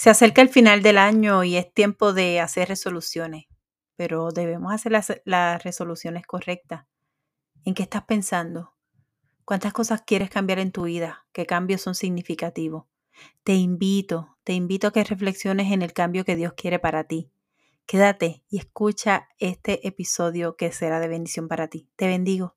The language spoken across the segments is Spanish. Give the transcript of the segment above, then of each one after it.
Se acerca el final del año y es tiempo de hacer resoluciones, pero debemos hacer las, resoluciones correctas. ¿En qué estás pensando? ¿Cuántas cosas quieres cambiar en tu vida? ¿Qué cambios son significativos? Te invito, te invito a que reflexiones en el cambio que Dios quiere para ti. Quédate y escucha este episodio que será de bendición para ti. Te bendigo.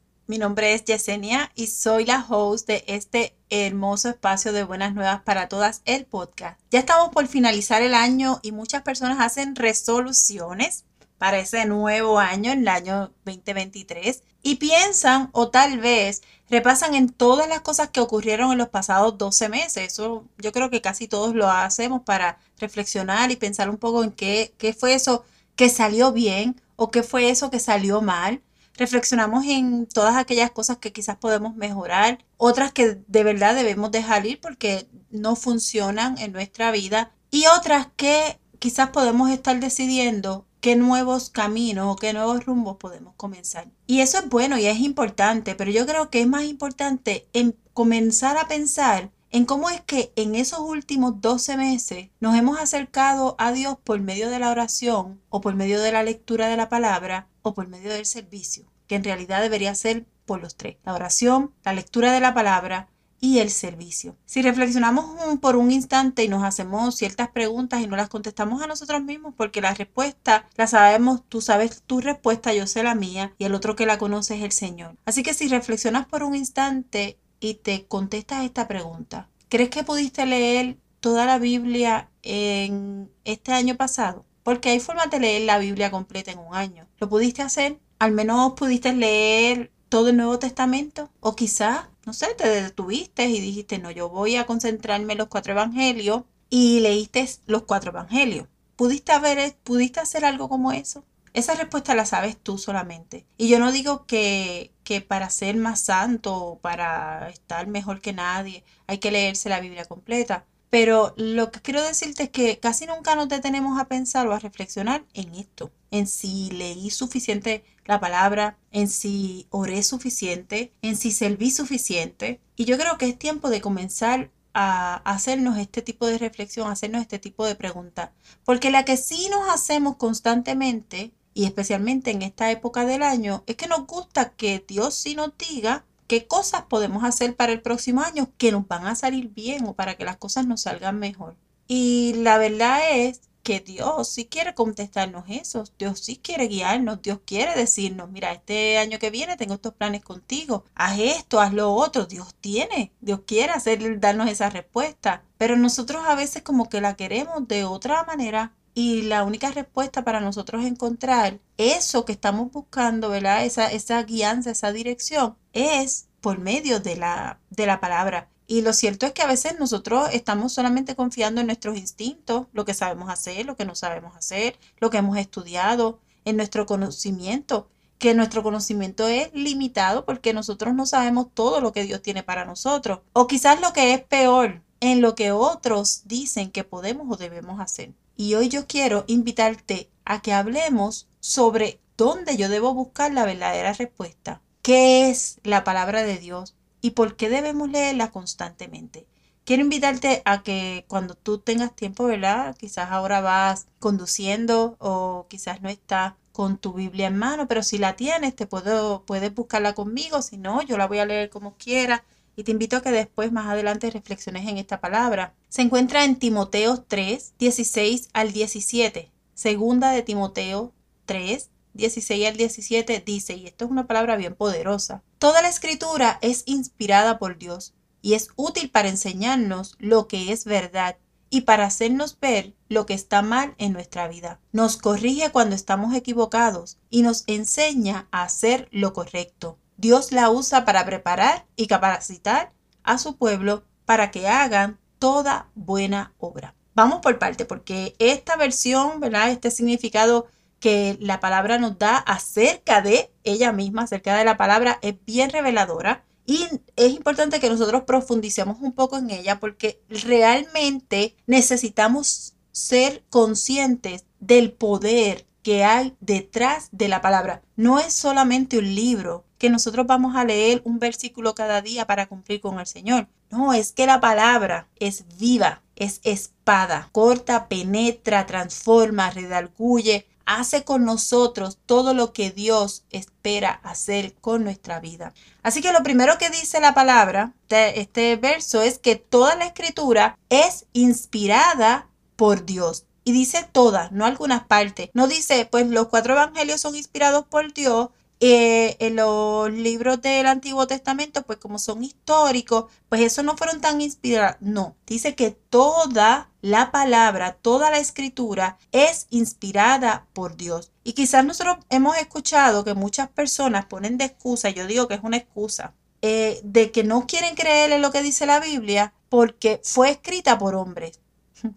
mi nombre es Yesenia y soy la host de este hermoso espacio de Buenas Nuevas para Todas, el podcast. Ya estamos por finalizar el año y muchas personas hacen resoluciones para ese nuevo año, el año 2023, y piensan o tal vez repasan en todas las cosas que ocurrieron en los pasados 12 meses. Eso yo creo que casi todos lo hacemos para reflexionar y pensar un poco en qué, qué fue eso que salió bien o qué fue eso que salió mal reflexionamos en todas aquellas cosas que quizás podemos mejorar, otras que de verdad debemos dejar ir porque no funcionan en nuestra vida y otras que quizás podemos estar decidiendo qué nuevos caminos o qué nuevos rumbos podemos comenzar. Y eso es bueno y es importante, pero yo creo que es más importante en comenzar a pensar en cómo es que en esos últimos 12 meses nos hemos acercado a Dios por medio de la oración o por medio de la lectura de la palabra o por medio del servicio, que en realidad debería ser por los tres, la oración, la lectura de la palabra y el servicio. Si reflexionamos por un instante y nos hacemos ciertas preguntas y no las contestamos a nosotros mismos, porque la respuesta la sabemos, tú sabes tu respuesta, yo sé la mía, y el otro que la conoce es el Señor. Así que si reflexionas por un instante y te contestas esta pregunta, ¿crees que pudiste leer toda la Biblia en este año pasado? Porque hay formas de leer la Biblia completa en un año. ¿Lo pudiste hacer? ¿Al menos pudiste leer todo el Nuevo Testamento? O quizás, no sé, te detuviste y dijiste, no, yo voy a concentrarme en los cuatro evangelios y leíste los cuatro evangelios. ¿Pudiste, haber, ¿Pudiste hacer algo como eso? Esa respuesta la sabes tú solamente. Y yo no digo que, que para ser más santo o para estar mejor que nadie hay que leerse la Biblia completa. Pero lo que quiero decirte es que casi nunca nos detenemos a pensar o a reflexionar en esto, en si leí suficiente la palabra, en si oré suficiente, en si serví suficiente. Y yo creo que es tiempo de comenzar a hacernos este tipo de reflexión, hacernos este tipo de pregunta. Porque la que sí nos hacemos constantemente, y especialmente en esta época del año, es que nos gusta que Dios sí nos diga qué cosas podemos hacer para el próximo año que nos van a salir bien o para que las cosas nos salgan mejor. Y la verdad es que Dios sí quiere contestarnos eso, Dios sí quiere guiarnos, Dios quiere decirnos, mira, este año que viene tengo estos planes contigo, haz esto, haz lo otro, Dios tiene, Dios quiere hacer, darnos esa respuesta, pero nosotros a veces como que la queremos de otra manera y la única respuesta para nosotros encontrar eso que estamos buscando, ¿verdad? Esa, esa guianza, esa dirección, es por medio de la, de la palabra. Y lo cierto es que a veces nosotros estamos solamente confiando en nuestros instintos, lo que sabemos hacer, lo que no sabemos hacer, lo que hemos estudiado, en nuestro conocimiento, que nuestro conocimiento es limitado porque nosotros no sabemos todo lo que Dios tiene para nosotros. O quizás lo que es peor, en lo que otros dicen que podemos o debemos hacer. Y hoy yo quiero invitarte a que hablemos sobre dónde yo debo buscar la verdadera respuesta qué es la palabra de Dios y por qué debemos leerla constantemente. Quiero invitarte a que cuando tú tengas tiempo, ¿verdad? Quizás ahora vas conduciendo o quizás no estás con tu Biblia en mano, pero si la tienes, te puedo, puedes buscarla conmigo, si no, yo la voy a leer como quiera y te invito a que después, más adelante, reflexiones en esta palabra. Se encuentra en Timoteo 3, 16 al 17, segunda de Timoteo 3, 16 al 17 dice, y esto es una palabra bien poderosa, toda la escritura es inspirada por Dios y es útil para enseñarnos lo que es verdad y para hacernos ver lo que está mal en nuestra vida. Nos corrige cuando estamos equivocados y nos enseña a hacer lo correcto. Dios la usa para preparar y capacitar a su pueblo para que hagan toda buena obra. vamos por parte, porque esta versión, ¿verdad? Este significado que la palabra nos da acerca de ella misma, acerca de la palabra, es bien reveladora. Y es importante que nosotros profundicemos un poco en ella porque realmente necesitamos ser conscientes del poder que hay detrás de la palabra. No es solamente un libro que nosotros vamos a leer un versículo cada día para cumplir con el Señor. No, es que la palabra es viva, es espada, corta, penetra, transforma, redalguye, hace con nosotros todo lo que Dios espera hacer con nuestra vida. Así que lo primero que dice la palabra de este verso es que toda la escritura es inspirada por Dios. Y dice toda, no algunas partes. No dice, pues los cuatro evangelios son inspirados por Dios, eh, en los libros del Antiguo Testamento, pues como son históricos, pues eso no fueron tan inspirados. No, dice que toda la palabra, toda la escritura es inspirada por Dios. Y quizás nosotros hemos escuchado que muchas personas ponen de excusa, yo digo que es una excusa, eh, de que no quieren creer en lo que dice la Biblia porque fue escrita por hombres.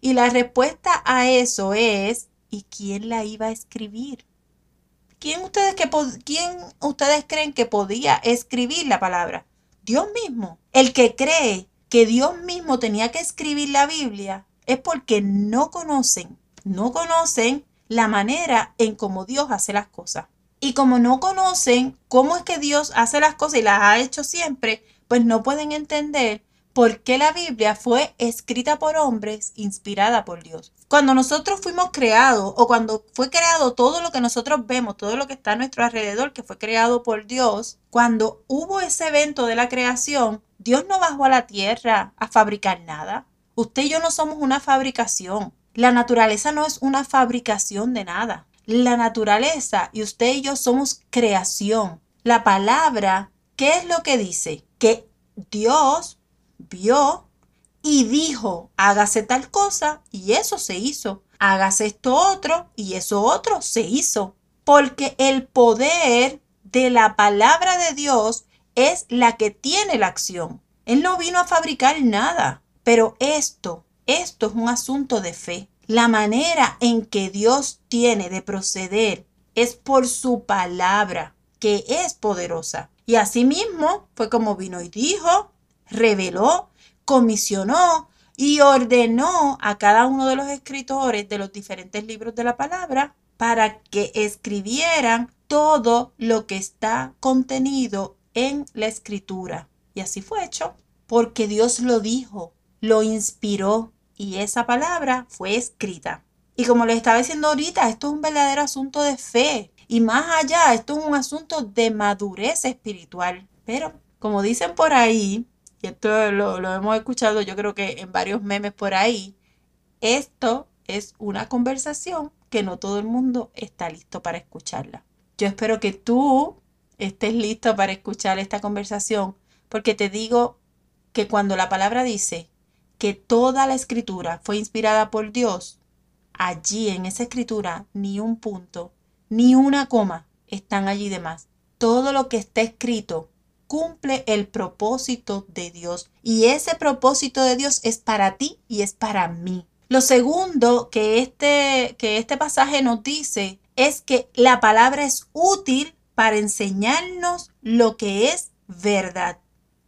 Y la respuesta a eso es, ¿y quién la iba a escribir? ¿Quién ustedes, que ¿Quién ustedes creen que podía escribir la palabra? Dios mismo. El que cree que Dios mismo tenía que escribir la Biblia es porque no conocen, no conocen la manera en cómo Dios hace las cosas. Y como no conocen cómo es que Dios hace las cosas y las ha hecho siempre, pues no pueden entender por qué la Biblia fue escrita por hombres, inspirada por Dios. Cuando nosotros fuimos creados o cuando fue creado todo lo que nosotros vemos, todo lo que está a nuestro alrededor, que fue creado por Dios, cuando hubo ese evento de la creación, Dios no bajó a la tierra a fabricar nada. Usted y yo no somos una fabricación. La naturaleza no es una fabricación de nada. La naturaleza y usted y yo somos creación. La palabra, ¿qué es lo que dice? Que Dios vio y dijo, hágase tal cosa y eso se hizo. Hágase esto otro y eso otro se hizo. Porque el poder de la palabra de Dios es la que tiene la acción. Él no vino a fabricar nada. Pero esto, esto es un asunto de fe. La manera en que Dios tiene de proceder es por su palabra, que es poderosa. Y asimismo fue como vino y dijo, reveló, comisionó y ordenó a cada uno de los escritores de los diferentes libros de la palabra para que escribieran todo lo que está contenido en la escritura. Y así fue hecho, porque Dios lo dijo, lo inspiró y esa palabra fue escrita. Y como les estaba diciendo ahorita, esto es un verdadero asunto de fe. Y más allá, esto es un asunto de madurez espiritual. Pero, como dicen por ahí, y esto lo, hemos escuchado yo creo que en varios memes por ahí, esto es una conversación que no todo el mundo está listo para escucharla. Yo espero que tú estés listo para escuchar esta conversación, porque te digo que cuando la palabra dice que toda la escritura fue inspirada por Dios, allí en esa escritura ni un punto, ni una coma están allí de más. Todo lo que está escrito cumple el propósito de Dios. Y ese propósito de Dios es para ti y es para mí. Lo segundo que este, que este pasaje nos dice es que la palabra es útil para enseñarnos lo que es verdad.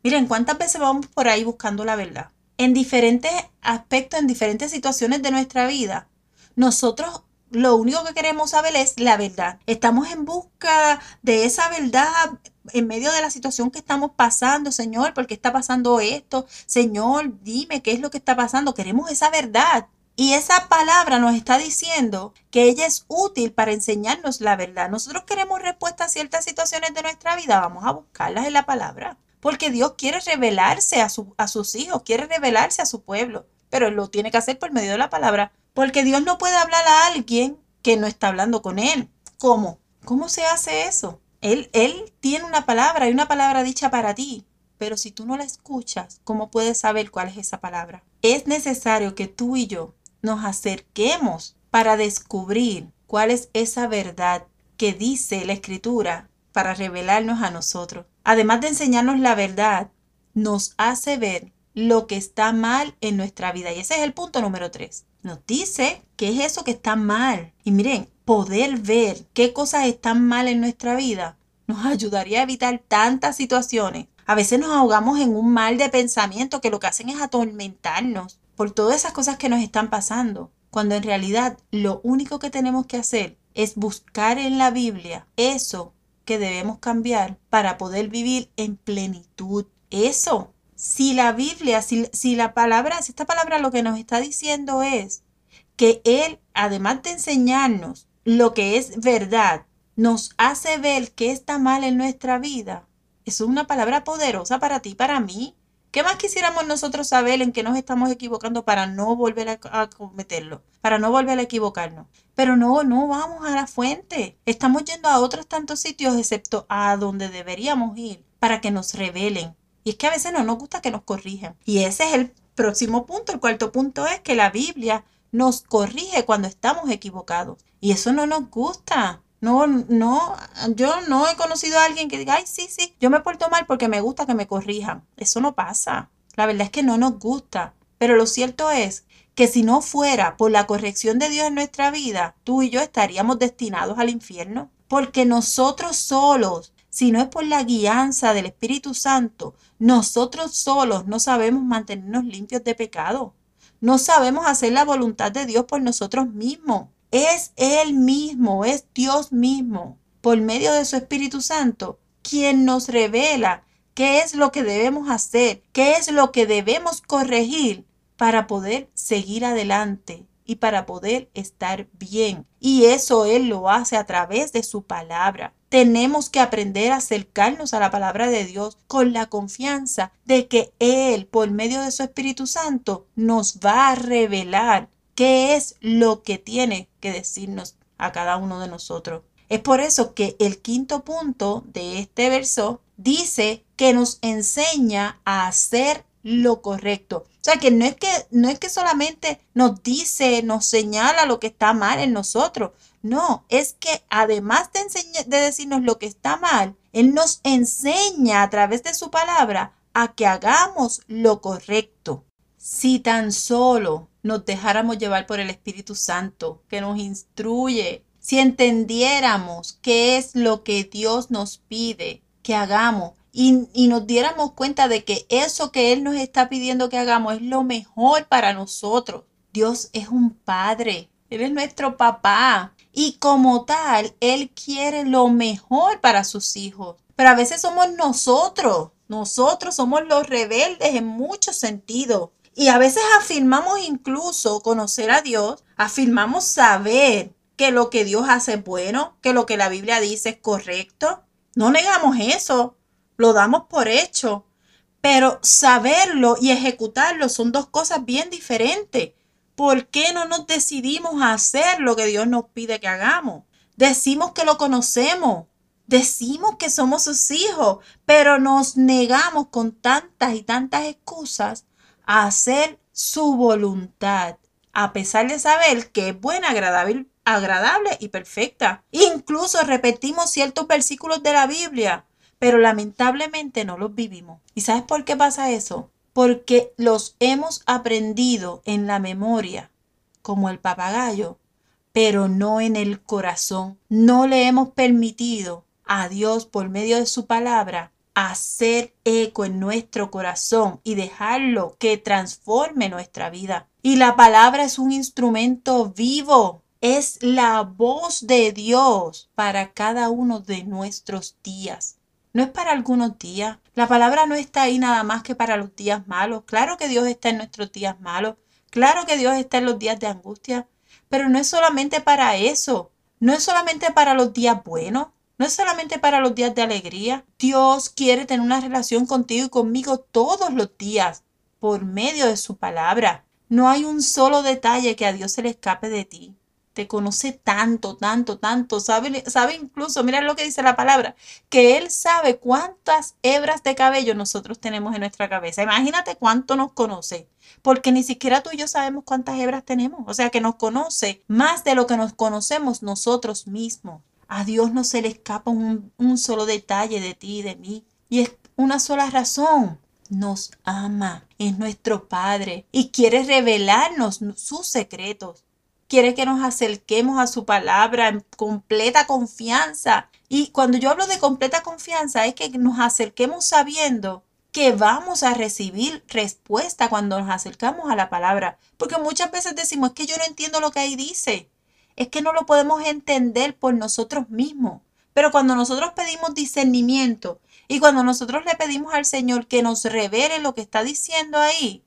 Miren, ¿cuántas veces vamos por ahí buscando la verdad? En diferentes aspectos, en diferentes situaciones de nuestra vida, nosotros lo único que queremos saber es la verdad. Estamos en busca de esa verdad en medio de la situación que estamos pasando, Señor, ¿por qué está pasando esto? Señor, dime qué es lo que está pasando. Queremos esa verdad. Y esa palabra nos está diciendo que ella es útil para enseñarnos la verdad. Nosotros queremos respuesta a ciertas situaciones de nuestra vida, vamos a buscarlas en la palabra. Porque Dios quiere revelarse a, a sus hijos, quiere revelarse a su pueblo, pero lo tiene que hacer por medio de la palabra. Porque Dios no puede hablar a alguien que no está hablando con Él. ¿Cómo? ¿Cómo se hace eso? Él, él tiene una palabra y una palabra dicha para ti. Pero si tú no la escuchas, ¿cómo puedes saber cuál es esa palabra? Es necesario que tú y yo nos acerquemos para descubrir cuál es esa verdad que dice la escritura para revelarnos a nosotros. Además de enseñarnos la verdad, nos hace ver lo que está mal en nuestra vida. Y ese es el punto número tres. Nos dice qué es eso que está mal. Y miren, poder ver qué cosas están mal en nuestra vida nos ayudaría a evitar tantas situaciones. A veces nos ahogamos en un mal de pensamiento que lo que hacen es atormentarnos por todas esas cosas que nos están pasando, cuando en realidad lo único que tenemos que hacer es buscar en la Biblia eso que debemos cambiar para poder vivir en plenitud. Eso. Si la Biblia, si, si la palabra, si esta palabra lo que nos está diciendo es que Él, además de enseñarnos lo que es verdad, nos hace ver que está mal en nuestra vida. Es una palabra poderosa para ti, para mí. ¿Qué más quisiéramos nosotros saber en qué nos estamos equivocando para no volver a, cometerlo? Para no volver a equivocarnos. Pero no, no vamos a la fuente. Estamos yendo a otros tantos sitios excepto a donde deberíamos ir para que nos revelen. Y es que a veces no nos gusta que nos corrijan. Y ese es el próximo punto. El cuarto punto es que la Biblia nos corrige cuando estamos equivocados. Y eso no nos gusta. No, no, yo no he conocido a alguien que diga, ay, sí, sí, yo me porto mal porque me gusta que me corrijan. Eso no pasa. La verdad es que no nos gusta. Pero lo cierto es que si no fuera por la corrección de Dios en nuestra vida, tú y yo estaríamos destinados al infierno. Porque nosotros solos, si no es por la guianza del Espíritu Santo, nosotros solos no sabemos mantenernos limpios de pecado. No sabemos hacer la voluntad de Dios por nosotros mismos. Es Él mismo, es Dios mismo, por medio de su Espíritu Santo, quien nos revela qué es lo que debemos hacer, qué es lo que debemos corregir para poder seguir adelante y para poder estar bien. Y eso Él lo hace a través de su palabra. Tenemos que aprender a acercarnos a la palabra de Dios con la confianza de que Él, por medio de su Espíritu Santo, nos va a revelar qué es lo que tiene que decirnos a cada uno de nosotros. Es por eso que el quinto punto de este verso dice que nos enseña a hacer lo correcto. O sea, que no es que no es que solamente nos dice, nos señala lo que está mal en nosotros. No, es que además de, de decirnos lo que está mal, Él nos enseña a través de su palabra a que hagamos lo correcto. Si tan solo nos dejáramos llevar por el Espíritu Santo, que nos instruye, si entendiéramos qué es lo que Dios nos pide que hagamos y, y, nos diéramos cuenta de que eso que Él nos está pidiendo que hagamos es lo mejor para nosotros. Dios es un Padre, Él es nuestro papá y como tal, Él quiere lo mejor para sus hijos. Pero a veces somos nosotros, nosotros somos los rebeldes en muchos sentidos y a veces afirmamos incluso conocer a Dios, afirmamos saber que lo que Dios hace es bueno, que lo que la Biblia dice es correcto. No negamos eso, lo damos por hecho. Pero saberlo y ejecutarlo son dos cosas bien diferentes. ¿Por qué no nos decidimos a hacer lo que Dios nos pide que hagamos? Decimos que lo conocemos, decimos que somos sus hijos, pero nos negamos con tantas y tantas excusas a hacer su voluntad, a pesar de saber que es buena, agradable, agradable y perfecta. Incluso repetimos ciertos versículos de la Biblia, pero lamentablemente no los vivimos. ¿Y sabes por qué pasa eso? Porque los hemos aprendido en la memoria, como el papagayo, pero no en el corazón. No le hemos permitido a Dios por medio de su palabra hacer eco en nuestro corazón y dejarlo que transforme nuestra vida. Y la palabra es un instrumento vivo, es la voz de Dios para cada uno de nuestros días. No es para algunos días. La palabra no está ahí nada más que para los días malos. Claro que Dios está en nuestros días malos. Claro que Dios está en los días de angustia. Pero no es solamente para eso. No es solamente para los días buenos. No es solamente para los días de alegría. Dios quiere tener una relación contigo y conmigo todos los días por medio de su palabra. No hay un solo detalle que a Dios se le escape de ti. Te conoce tanto, tanto, tanto. Sabe, sabe incluso, mira lo que dice la palabra, que Él sabe cuántas hebras de cabello nosotros tenemos en nuestra cabeza. Imagínate cuánto nos conoce, porque ni siquiera tú y yo sabemos cuántas hebras tenemos. O sea que nos conoce más de lo que nos conocemos nosotros mismos. A Dios no se le escapa un, solo detalle de ti y de mí. Y es una sola razón, nos ama, es nuestro Padre y quiere revelarnos sus secretos. Quiere que nos acerquemos a su palabra en completa confianza. Y cuando yo hablo de completa confianza es que nos acerquemos sabiendo que vamos a recibir respuesta cuando nos acercamos a la palabra. Porque muchas veces decimos, es que yo no entiendo lo que ahí dice. Es que no lo podemos entender por nosotros mismos. Pero cuando nosotros pedimos discernimiento y cuando nosotros le pedimos al Señor que nos revele lo que está diciendo ahí,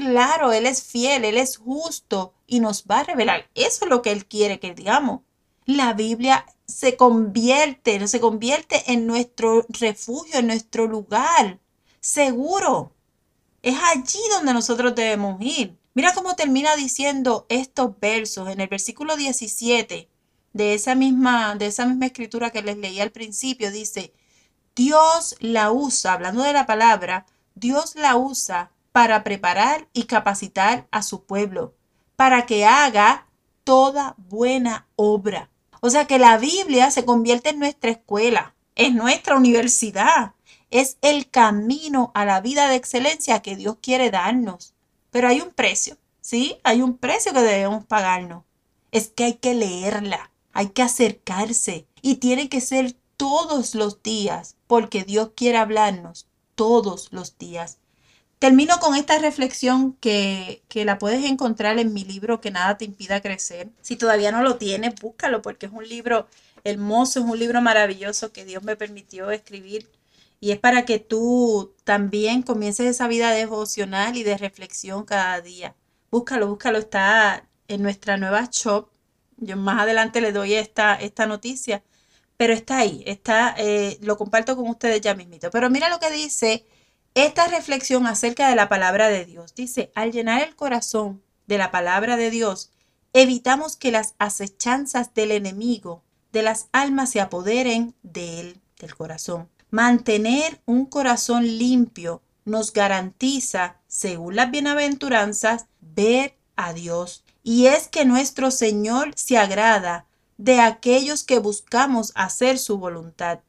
claro, Él es fiel, Él es justo y nos va a revelar. Eso es lo que Él quiere que digamos. La Biblia se convierte, se convierte en nuestro refugio, en nuestro lugar seguro. Es allí donde nosotros debemos ir. Mira cómo termina diciendo estos versos en el versículo 17 de esa misma, de esa misma escritura que les leí al principio. Dice, Dios la usa, hablando de la palabra, Dios la usa para preparar y capacitar a su pueblo, para que haga toda buena obra. O sea que la Biblia se convierte en nuestra escuela, en nuestra universidad, es el camino a la vida de excelencia que Dios quiere darnos. Pero hay un precio, ¿sí? Hay un precio que debemos pagarnos. Es que hay que leerla, hay que acercarse y tiene que ser todos los días, porque Dios quiere hablarnos todos los días. Termino con esta reflexión que, que, la puedes encontrar en mi libro Que nada te impida crecer. Si todavía no lo tienes, búscalo porque es un libro hermoso, es un libro maravilloso que Dios me permitió escribir y es para que tú también comiences esa vida devocional y de reflexión cada día. Búscalo, búscalo, está en nuestra nueva shop. Yo más adelante le doy esta, esta noticia, pero está ahí, está, eh, lo comparto con ustedes ya mismito. Pero mira lo que dice esta reflexión acerca de la palabra de Dios. Dice, al llenar el corazón de la palabra de Dios, evitamos que las acechanzas del enemigo de las almas se apoderen de él, del corazón. Mantener un corazón limpio nos garantiza, según las bienaventuranzas, ver a Dios. Y es que nuestro Señor se agrada de aquellos que buscamos hacer su voluntad.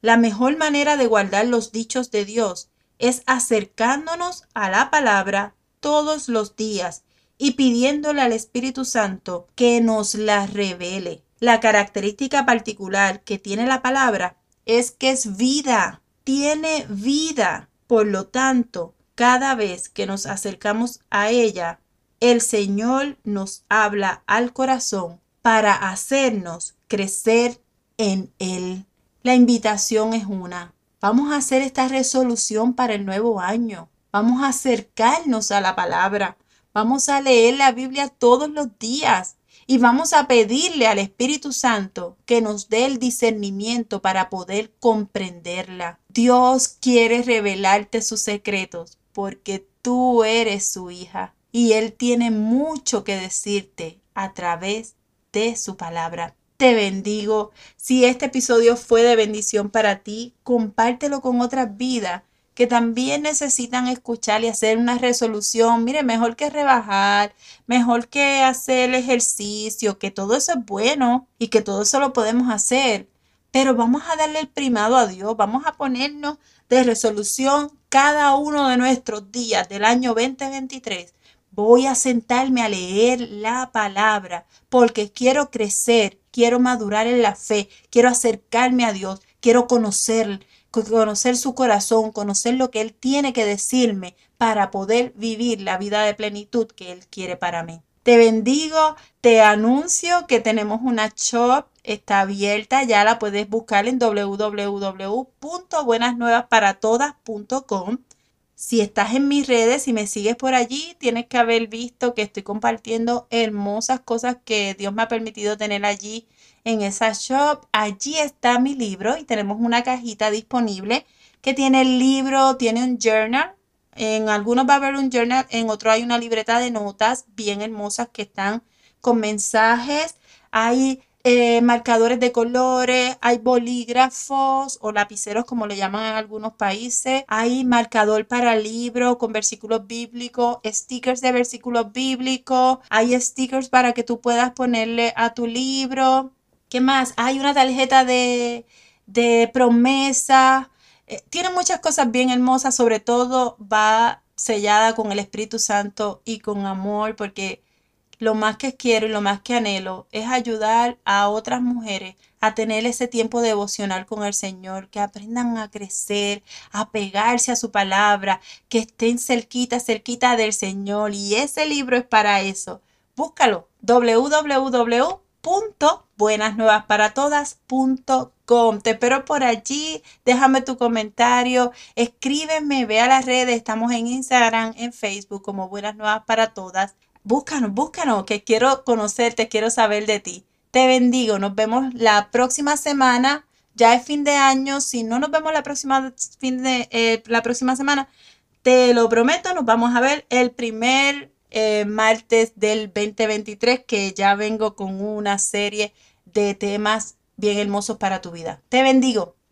La mejor manera de guardar los dichos de Dios es acercándonos a la palabra todos los días y pidiéndole al Espíritu Santo que nos la revele. La característica particular que tiene la palabra es que es vida, tiene vida. Por lo tanto, cada vez que nos acercamos a ella, el Señor nos habla al corazón para hacernos crecer en Él. La invitación es una. Vamos a hacer esta resolución para el nuevo año. Vamos a acercarnos a la palabra. Vamos a leer la Biblia todos los días y vamos a pedirle al Espíritu Santo que nos dé el discernimiento para poder comprenderla. Dios quiere revelarte sus secretos porque tú eres su hija y Él tiene mucho que decirte a través de su palabra. Te bendigo. Si este episodio fue de bendición para ti, compártelo con otras vidas que también necesitan escuchar y hacer una resolución. Mire, mejor que rebajar, mejor que hacer el ejercicio, que todo eso es bueno y que todo eso lo podemos hacer. Pero vamos a darle el primado a Dios, vamos a ponernos de resolución cada uno de nuestros días del año 2023. Voy a sentarme a leer la palabra porque quiero crecer, quiero madurar en la fe, quiero acercarme a Dios, quiero conocer conocer su corazón, conocer lo que Él tiene que decirme para poder vivir la vida de plenitud que Él quiere para mí. Te bendigo, te anuncio que tenemos una shop, está abierta, ya la puedes buscar en www.buenasnuevasparatodas.com. Si estás en mis redes y me sigues por allí, tienes que haber visto que estoy compartiendo hermosas cosas que Dios me ha permitido tener allí en esa shop. Allí está mi libro y tenemos una cajita disponible que tiene el libro, tiene un journal. En algunos va a haber un journal, en otros hay una libreta de notas bien hermosas que están con mensajes. Hay eh, marcadores de colores, hay bolígrafos o lapiceros como le llaman en algunos países, hay marcador para libro con versículos bíblicos, stickers de versículos bíblicos, hay stickers para que tú puedas ponerle a tu libro. ¿Qué más? Hay una tarjeta de, de promesa. Eh, tiene muchas cosas bien hermosas, sobre todo va sellada con el Espíritu Santo y con amor, porque lo más que quiero y lo más que anhelo es ayudar a otras mujeres a tener ese tiempo devocional con el Señor, que aprendan a crecer, a pegarse a su palabra, que estén cerquita, cerquita del Señor. Y ese libro es para eso. Búscalo, www.buenasnuevasparatodas.com. Te espero por allí, déjame tu comentario, escríbeme, ve a las redes, estamos en Instagram, en Facebook como Buenas Nuevas para Todas. Búscanos, búscanos, que quiero conocerte, quiero saber de ti. Te bendigo, nos vemos la próxima semana, ya es fin de año, si no nos vemos la próxima, fin de, eh, la próxima semana, te lo prometo, nos vamos a ver el primer eh, martes del 2023 que ya vengo con una serie de temas bien hermosos para tu vida. Te bendigo.